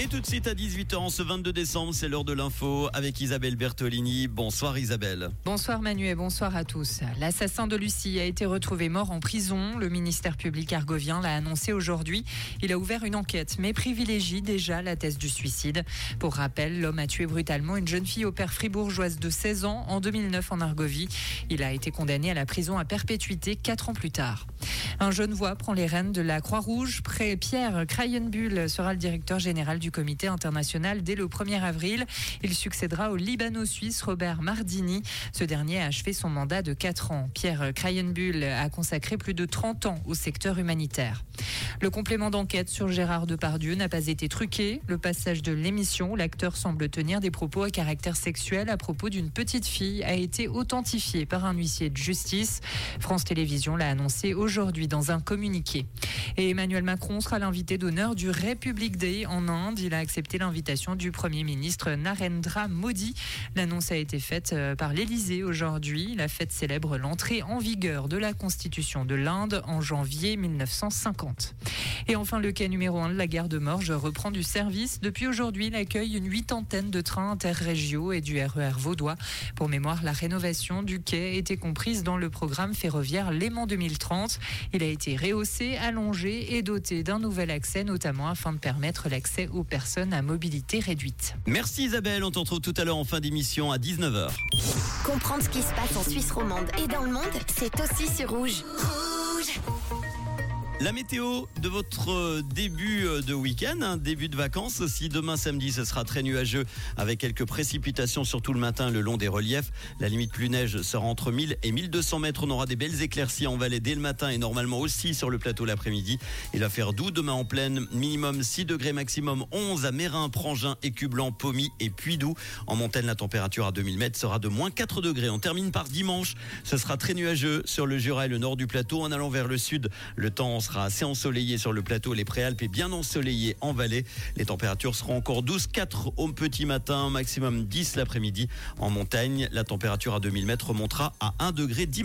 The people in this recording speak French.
Et tout de suite à 18h, ce 22 décembre, c'est l'heure de l'info avec Isabelle Bertolini. Bonsoir Isabelle. Bonsoir Manu et bonsoir à tous. L'assassin de Lucie a été retrouvé mort en prison. Le ministère public argovien l'a annoncé aujourd'hui. Il a ouvert une enquête mais privilégie déjà la thèse du suicide. Pour rappel, l'homme a tué brutalement une jeune fille au père fribourgeoise de 16 ans en 2009 en Argovie. Il a été condamné à la prison à perpétuité 4 ans plus tard. Un jeune voix prend les rênes de la Croix-Rouge. Pierre Krayenbull sera le directeur général du comité international dès le 1er avril. Il succédera au Libano-Suisse Robert Mardini. Ce dernier a achevé son mandat de 4 ans. Pierre Krayenbull a consacré plus de 30 ans au secteur humanitaire. Le complément d'enquête sur Gérard Depardieu n'a pas été truqué. Le passage de l'émission, l'acteur semble tenir des propos à caractère sexuel à propos d'une petite fille, a été authentifié par un huissier de justice. France Télévisions l'a annoncé aujourd'hui dans un communiqué. Et Emmanuel Macron sera l'invité d'honneur du Republic Day en Inde. Il a accepté l'invitation du Premier ministre Narendra Modi. L'annonce a été faite euh, par l'Élysée aujourd'hui. La fête célèbre l'entrée en vigueur de la Constitution de l'Inde en janvier 1950. Et enfin, le quai numéro 1 de la gare de Morges reprend du service. Depuis aujourd'hui, il accueille une huitantaine de trains interrégiaux et du RER e vaudois. Pour mémoire, la rénovation du quai était comprise dans le programme ferroviaire Léman 2030. Il a été rehaussé, allongé et doté d'un nouvel accès, notamment afin de permettre l'accès aux personnes à mobilité réduite. Merci Isabelle, on te retrouve tout à l'heure en fin d'émission à 19h. Comprendre ce qui se passe en Suisse romande et dans le monde, c'est aussi sur Rouge. Rouge la météo de votre euh, début euh, de week-end, hein, début de vacances aussi. Demain samedi, ce sera très nuageux avec quelques précipitations, surtout le matin le long des reliefs. La limite plus neige sera entre 1000 et 1200 mètres. On aura des belles éclaircies en vallée dès le matin et normalement aussi sur le plateau l'après-midi. Il va faire doux demain en pleine, minimum 6 degrés, maximum 11 à Mérin, Prangin, Écublanc, Pommy et Puydou. En montagne, la température à 2000 mètres sera de moins 4 degrés. On termine par dimanche. Ce sera très nuageux sur le Jura et le nord du plateau. En allant vers le sud, le temps sera assez ensoleillé sur le plateau, les préalpes et bien ensoleillé en vallée. Les températures seront encore 12, 4 au petit matin, maximum 10 l'après-midi. En montagne, la température à 2000 mètres remontera à 1 degré dimanche.